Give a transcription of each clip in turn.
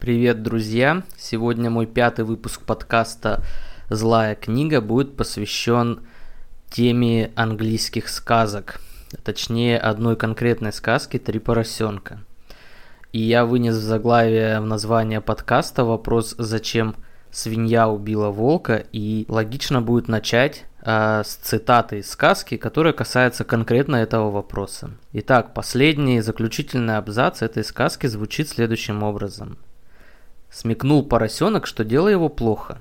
Привет, друзья! Сегодня мой пятый выпуск подкаста «Злая книга» будет посвящен теме английских сказок. Точнее, одной конкретной сказки «Три поросенка». И я вынес в заглавие в название подкаста вопрос «Зачем свинья убила волка?» И логично будет начать э, с цитаты из сказки, которая касается конкретно этого вопроса. Итак, последний заключительный абзац этой сказки звучит следующим образом – Смекнул поросенок, что дело его плохо.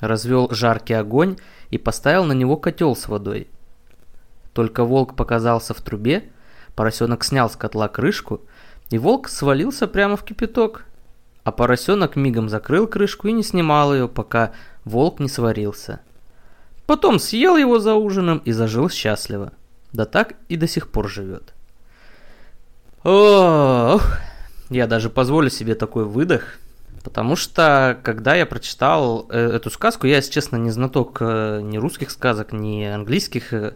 Развел жаркий огонь и поставил на него котел с водой. Только волк показался в трубе, поросенок снял с котла крышку, и волк свалился прямо в кипяток. А поросенок мигом закрыл крышку и не снимал ее, пока волк не сварился. Потом съел его за ужином и зажил счастливо. Да так и до сих пор живет. Ох, я даже позволю себе такой выдох – Потому что, когда я прочитал э, эту сказку, я, если честно, не знаток э, ни русских сказок, ни английских. Э,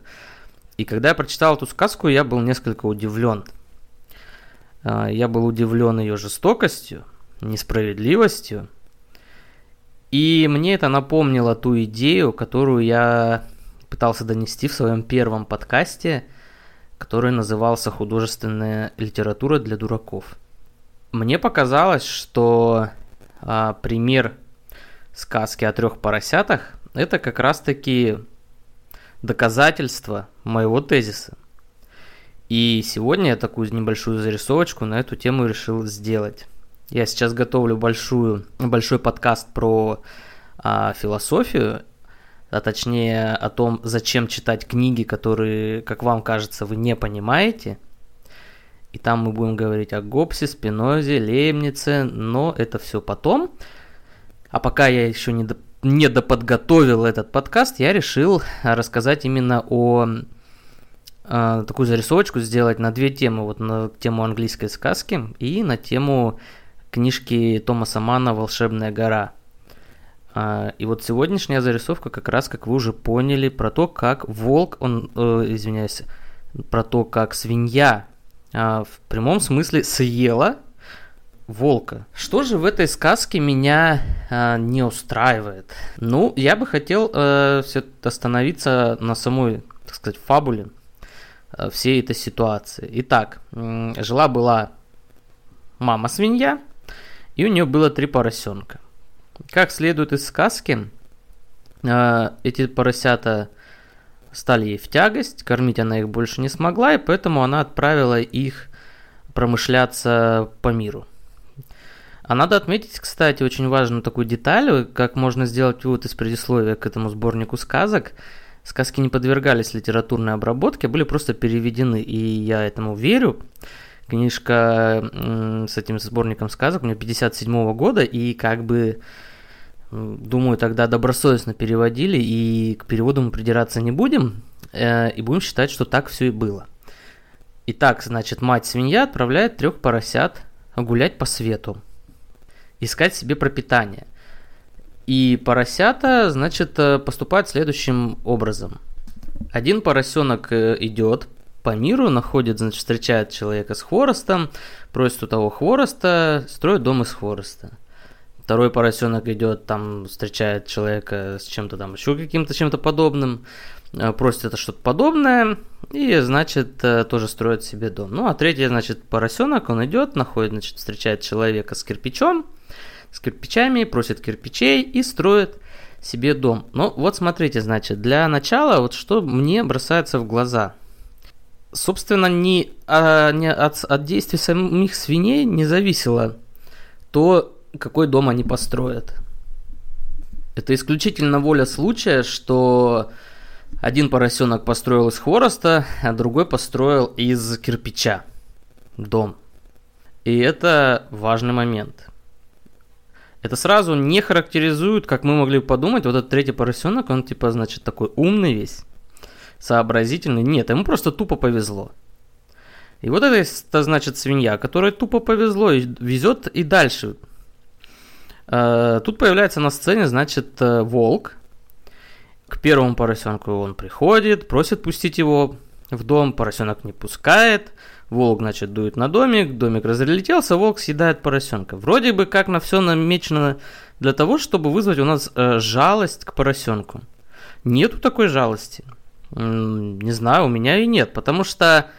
и когда я прочитал эту сказку, я был несколько удивлен. Я был удивлен ее жестокостью, несправедливостью. И мне это напомнило ту идею, которую я пытался донести в своем первом подкасте, который назывался «Художественная литература для дураков». Мне показалось, что а, пример сказки о трех поросятах, это как раз-таки доказательство моего тезиса. И сегодня я такую небольшую зарисовочку на эту тему решил сделать. Я сейчас готовлю большую, большой подкаст про а, философию, а точнее о том, зачем читать книги, которые, как вам кажется, вы не понимаете – и там мы будем говорить о Гоббсе, Спинозе, Лейбнице, но это все потом. А пока я еще не, до, не доподготовил этот подкаст, я решил рассказать именно о э, такую зарисовочку сделать на две темы. Вот на тему английской сказки и на тему книжки Томаса Мана «Волшебная гора». А, и вот сегодняшняя зарисовка как раз, как вы уже поняли, про то, как волк, он, э, извиняюсь, про то, как свинья а, в прямом смысле съела волка. Что же в этой сказке меня а, не устраивает? Ну, я бы хотел а, все остановиться на самой, так сказать, фабуле а, всей этой ситуации. Итак, жила-была мама свинья, и у нее было три поросенка. Как следует из сказки, а, эти поросята стали ей в тягость, кормить она их больше не смогла, и поэтому она отправила их промышляться по миру. А надо отметить, кстати, очень важную такую деталь, как можно сделать вывод из предисловия к этому сборнику сказок. Сказки не подвергались литературной обработке, а были просто переведены, и я этому верю. Книжка с этим сборником сказок у меня 57 года, и как бы Думаю, тогда добросовестно переводили, и к переводу мы придираться не будем, э, и будем считать, что так все и было. Итак, значит, мать-свинья отправляет трех поросят гулять по свету, искать себе пропитание. И поросята, значит, э, поступают следующим образом. Один поросенок э, идет по миру, находит, значит, встречает человека с хворостом, просит у того хвороста, строит дом из хвороста. Второй поросенок идет, там встречает человека с чем-то там еще каким-то чем-то подобным, э, просит это что-то подобное, и, значит, э, тоже строит себе дом. Ну, а третий, значит, поросенок, он идет, находит, значит, встречает человека с кирпичом, с кирпичами, просит кирпичей и строит себе дом. Ну, вот смотрите, значит, для начала, вот что мне бросается в глаза. Собственно, не, а, не от, от действий самих свиней не зависело то, какой дом они построят. Это исключительно воля случая, что один поросенок построил из хвороста, а другой построил из кирпича дом. И это важный момент. Это сразу не характеризует, как мы могли подумать, вот этот третий поросенок, он типа, значит, такой умный весь, сообразительный. Нет, ему просто тупо повезло. И вот это, значит свинья, которой тупо повезло и везет и дальше тут появляется на сцене, значит, э, волк. К первому поросенку он приходит, просит пустить его в дом, поросенок не пускает, волк, значит, дует на домик, домик разлетелся, волк съедает поросенка. Вроде бы как на все намечено для того, чтобы вызвать у нас э, жалость к поросенку. Нету такой жалости. Не знаю, у меня и нет, потому что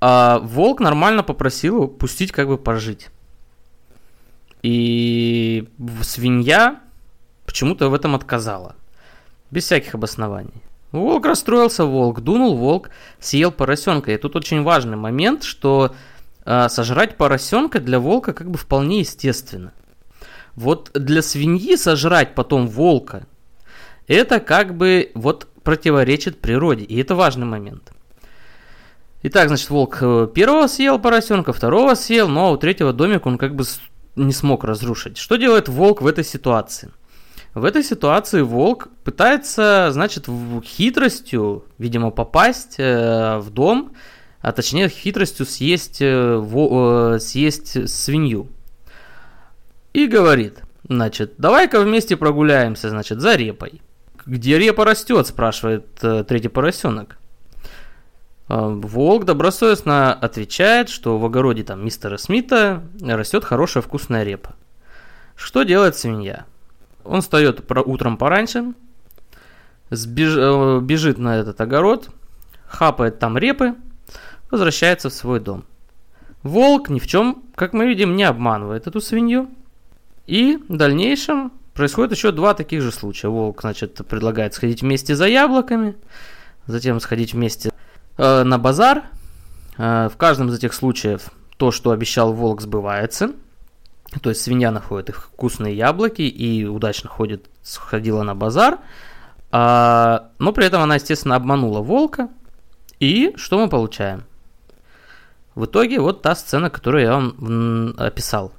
э, волк нормально попросил пустить как бы пожить. И свинья почему-то в этом отказала. Без всяких обоснований. Волк расстроился, волк дунул, волк съел поросенка. И тут очень важный момент, что э, сожрать поросенка для волка как бы вполне естественно. Вот для свиньи сожрать потом волка, это как бы вот противоречит природе. И это важный момент. Итак, значит, волк э, первого съел поросенка, второго съел, но у третьего домик он как бы не смог разрушить. Что делает волк в этой ситуации? В этой ситуации волк пытается, значит, хитростью, видимо, попасть э, в дом, а точнее хитростью съесть, э, э, съесть свинью. И говорит, значит, давай-ка вместе прогуляемся, значит, за репой. Где репа растет, спрашивает третий поросенок. Э, волк добросовестно отвечает, что в огороде там мистера Смита растет хорошая вкусная репа. Что делает свинья? Он встает утром пораньше, сбеж... Э, бежит на этот огород, хапает там репы, возвращается в свой дом. Волк ни в чем, как мы видим, не обманывает эту свинью. И в дальнейшем происходит еще два таких же случая. Волк, значит, предлагает сходить вместе за яблоками, затем сходить вместе э, на базар. Э, в каждом из этих случаев то, что обещал волк, сбывается. То есть свинья находит их вкусные яблоки и удачно ходит, сходила на базар. А, но при этом она, естественно, обманула волка. И что мы получаем? В итоге вот та сцена, которую я вам описал.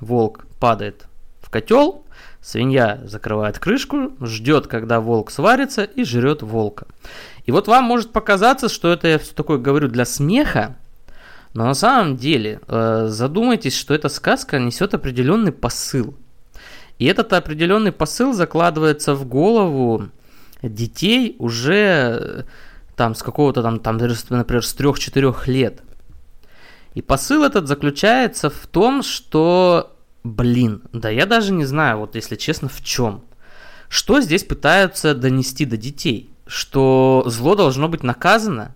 Волк падает в котел, свинья закрывает крышку, ждет, когда волк сварится и жрет волка. И вот вам может показаться, что это я все такое говорю для смеха, но на самом деле э, задумайтесь, что эта сказка несет определенный посыл. И этот определенный посыл закладывается в голову детей уже э, там с какого-то там, там например, с 3-4 лет. И посыл этот заключается в том, что, блин, да я даже не знаю, вот если честно, в чем. Что здесь пытаются донести до детей? Что зло должно быть наказано?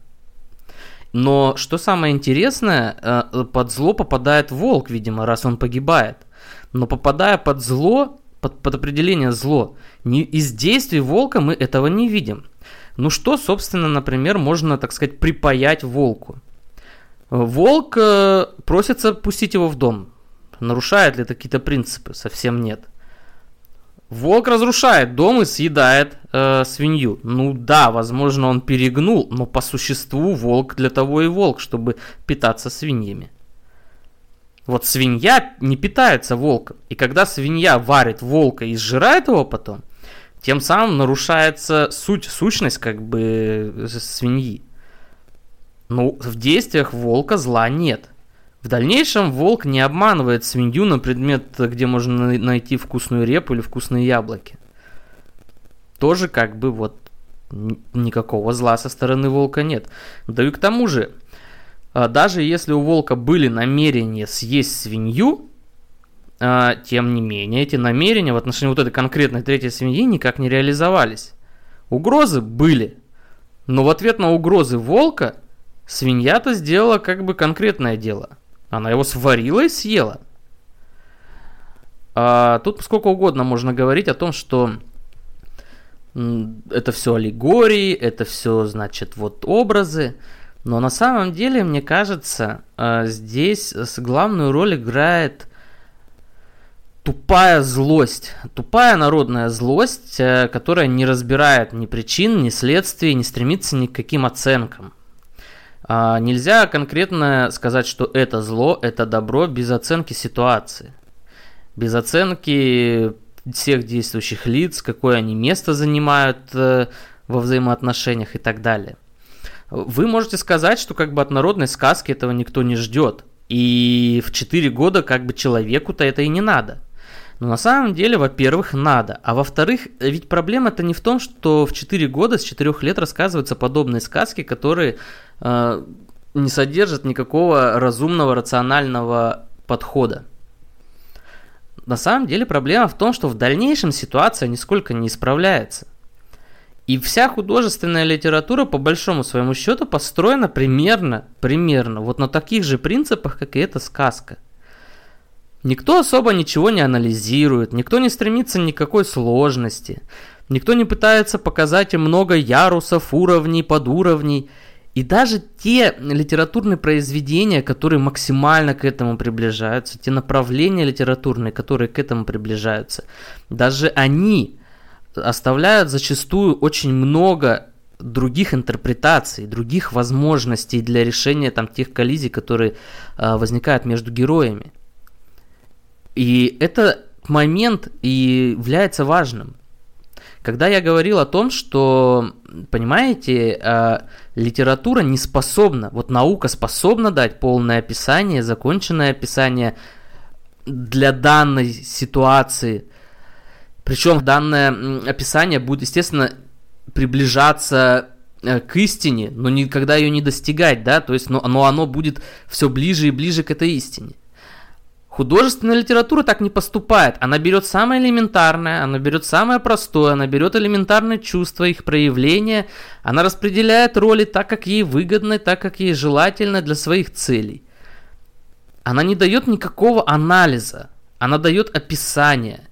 Но что самое интересное, э, под зло попадает волк, видимо, раз он погибает. Но попадая под зло, под, под определение зло, не, из действий волка мы этого не видим. Ну что, собственно, например, можно, так сказать, припаять волку? Волк э, просится пустить его в дом. Нарушает ли это какие-то принципы? Совсем нет. Волк разрушает дом и съедает э, свинью. Ну да, возможно, он перегнул, но по существу волк для того и волк, чтобы питаться свиньями. Вот свинья не питается волком. И когда свинья варит волка и сжирает его потом, тем самым нарушается суть, сущность как бы э, свиньи. Ну, в действиях волка зла нет. В дальнейшем волк не обманывает свинью на предмет, где можно найти вкусную репу или вкусные яблоки. Тоже как бы вот никакого зла со стороны волка нет. Да и к тому же, а, даже если у волка были намерения съесть свинью, а, тем не менее, эти намерения в отношении вот этой конкретной третьей свиньи никак не реализовались. Угрозы были, но в ответ на угрозы волка свинья-то сделала как бы конкретное дело – она его сварила и съела. А тут сколько угодно можно говорить о том, что это все аллегории, это все, значит, вот образы. Но на самом деле, мне кажется, а, здесь главную роль играет тупая злость. Тупая народная злость, э, которая не разбирает ни причин, ни следствий, не стремится ни к каким оценкам. А, нельзя конкретно сказать, что это зло, это добро без оценки ситуации. Без оценки всех действующих лиц, какое они место занимают э, во взаимоотношениях и так далее. Вы можете сказать, что как бы от народной сказки этого никто не ждет. И в 4 года как бы человеку-то это и не надо. Но на самом деле, во-первых, надо. А во-вторых, ведь проблема-то не в том, что в 4 года, с 4 лет рассказываются подобные сказки, которые не содержат никакого разумного, рационального подхода. На самом деле проблема в том, что в дальнейшем ситуация нисколько не исправляется. И вся художественная литература, по большому своему счету, построена примерно, примерно, вот на таких же принципах, как и эта сказка. Никто особо ничего не анализирует, никто не стремится никакой сложности, никто не пытается показать много ярусов, уровней, подуровней. И даже те литературные произведения, которые максимально к этому приближаются, те направления литературные, которые к этому приближаются, даже они оставляют зачастую очень много других интерпретаций, других возможностей для решения там тех коллизий, которые э, возникают между героями. И это момент и является важным. Когда я говорил о том, что, понимаете, э, литература не способна, вот наука способна дать полное описание, законченное описание для данной ситуации, причем данное описание будет, естественно, приближаться э, к истине, но никогда ее не достигать, да, то есть, но, но оно будет все ближе и ближе к этой истине. Художественная литература так не поступает. Она берет самое элементарное, она берет самое простое, она берет элементарные чувства, их проявления, она распределяет роли так, как ей выгодно, так, как ей желательно для своих целей. Она не дает никакого анализа, она дает описание.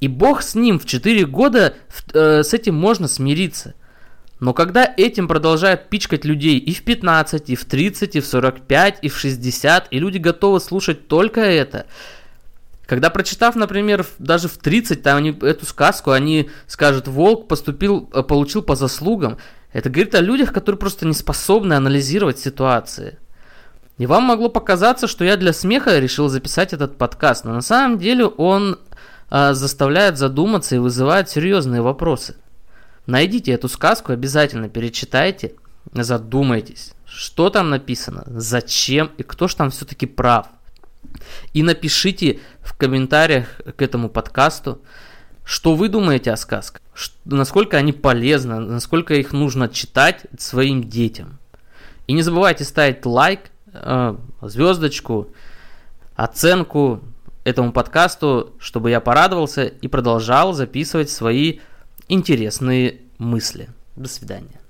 И Бог с ним в 4 года э, с этим можно смириться. Но когда этим продолжают пичкать людей и в 15, и в 30, и в 45, и в 60, и люди готовы слушать только это, когда прочитав, например, даже в 30, там они, эту сказку, они скажут, волк поступил, э, получил по заслугам, это говорит о людях, которые просто не способны анализировать ситуации. И вам могло показаться, что я для смеха решил записать этот подкаст, но на самом деле он а, заставляет задуматься и вызывает серьезные вопросы. Найдите эту сказку, обязательно перечитайте, задумайтесь, что там написано, зачем и кто же там все-таки прав. И напишите в комментариях к этому подкасту, что вы думаете о сказках, насколько они полезны, насколько их нужно читать своим детям. И не забывайте ставить лайк, а, звездочку, оценку, этому подкасту, чтобы я порадовался и продолжал записывать свои интересные мысли. До свидания.